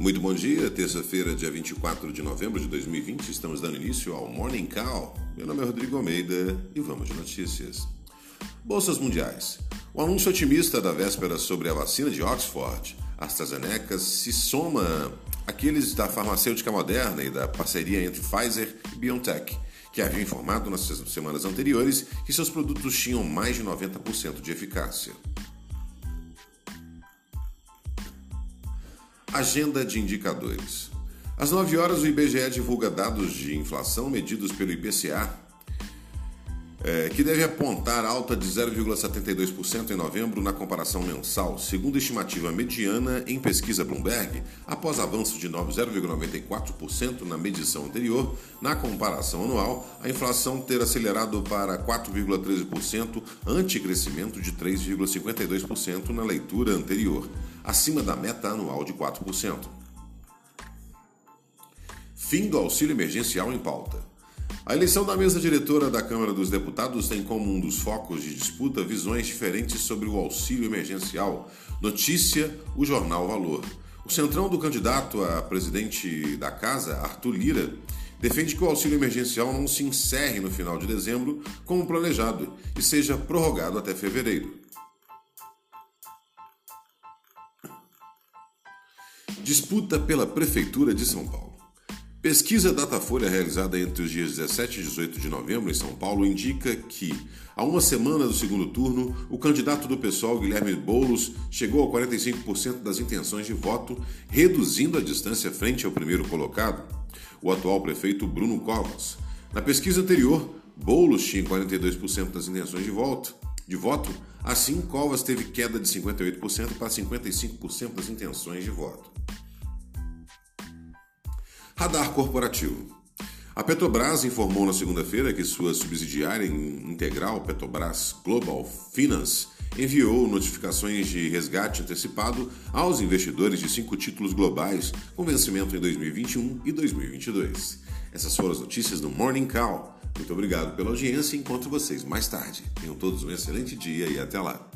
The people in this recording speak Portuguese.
Muito bom dia, terça-feira, dia 24 de novembro de 2020, estamos dando início ao Morning Call. Meu nome é Rodrigo Almeida e vamos de notícias. Bolsas mundiais. O anúncio otimista da véspera sobre a vacina de Oxford, AstraZeneca, se soma àqueles da farmacêutica moderna e da parceria entre Pfizer e BioNTech, que haviam informado nas semanas anteriores que seus produtos tinham mais de 90% de eficácia. Agenda de indicadores. Às 9 horas, o IBGE divulga dados de inflação medidos pelo IPCA, é, que deve apontar alta de 0,72% em novembro na comparação mensal, segundo estimativa mediana em pesquisa Bloomberg, após avanço de 0,94% na medição anterior, na comparação anual, a inflação ter acelerado para 4,13% ante crescimento de 3,52% na leitura anterior, acima da meta anual de 4%. Fim do auxílio emergencial em pauta. A eleição da mesa diretora da Câmara dos Deputados tem como um dos focos de disputa visões diferentes sobre o auxílio emergencial. Notícia: o jornal Valor. O centrão do candidato a presidente da casa, Arthur Lira, defende que o auxílio emergencial não se encerre no final de dezembro, como planejado, e seja prorrogado até fevereiro. Disputa pela Prefeitura de São Paulo. Pesquisa Datafolha realizada entre os dias 17 e 18 de novembro em São Paulo indica que, a uma semana do segundo turno, o candidato do PSOL, Guilherme Boulos, chegou a 45% das intenções de voto, reduzindo a distância frente ao primeiro colocado, o atual prefeito Bruno Covas. Na pesquisa anterior, Boulos tinha 42% das intenções de voto, de voto, assim Covas teve queda de 58% para 55% das intenções de voto. Radar corporativo. A Petrobras informou na segunda-feira que sua subsidiária integral, Petrobras Global Finance, enviou notificações de resgate antecipado aos investidores de cinco títulos globais com vencimento em 2021 e 2022. Essas foram as notícias do Morning Call. Muito obrigado pela audiência e encontro vocês mais tarde. Tenham todos um excelente dia e até lá.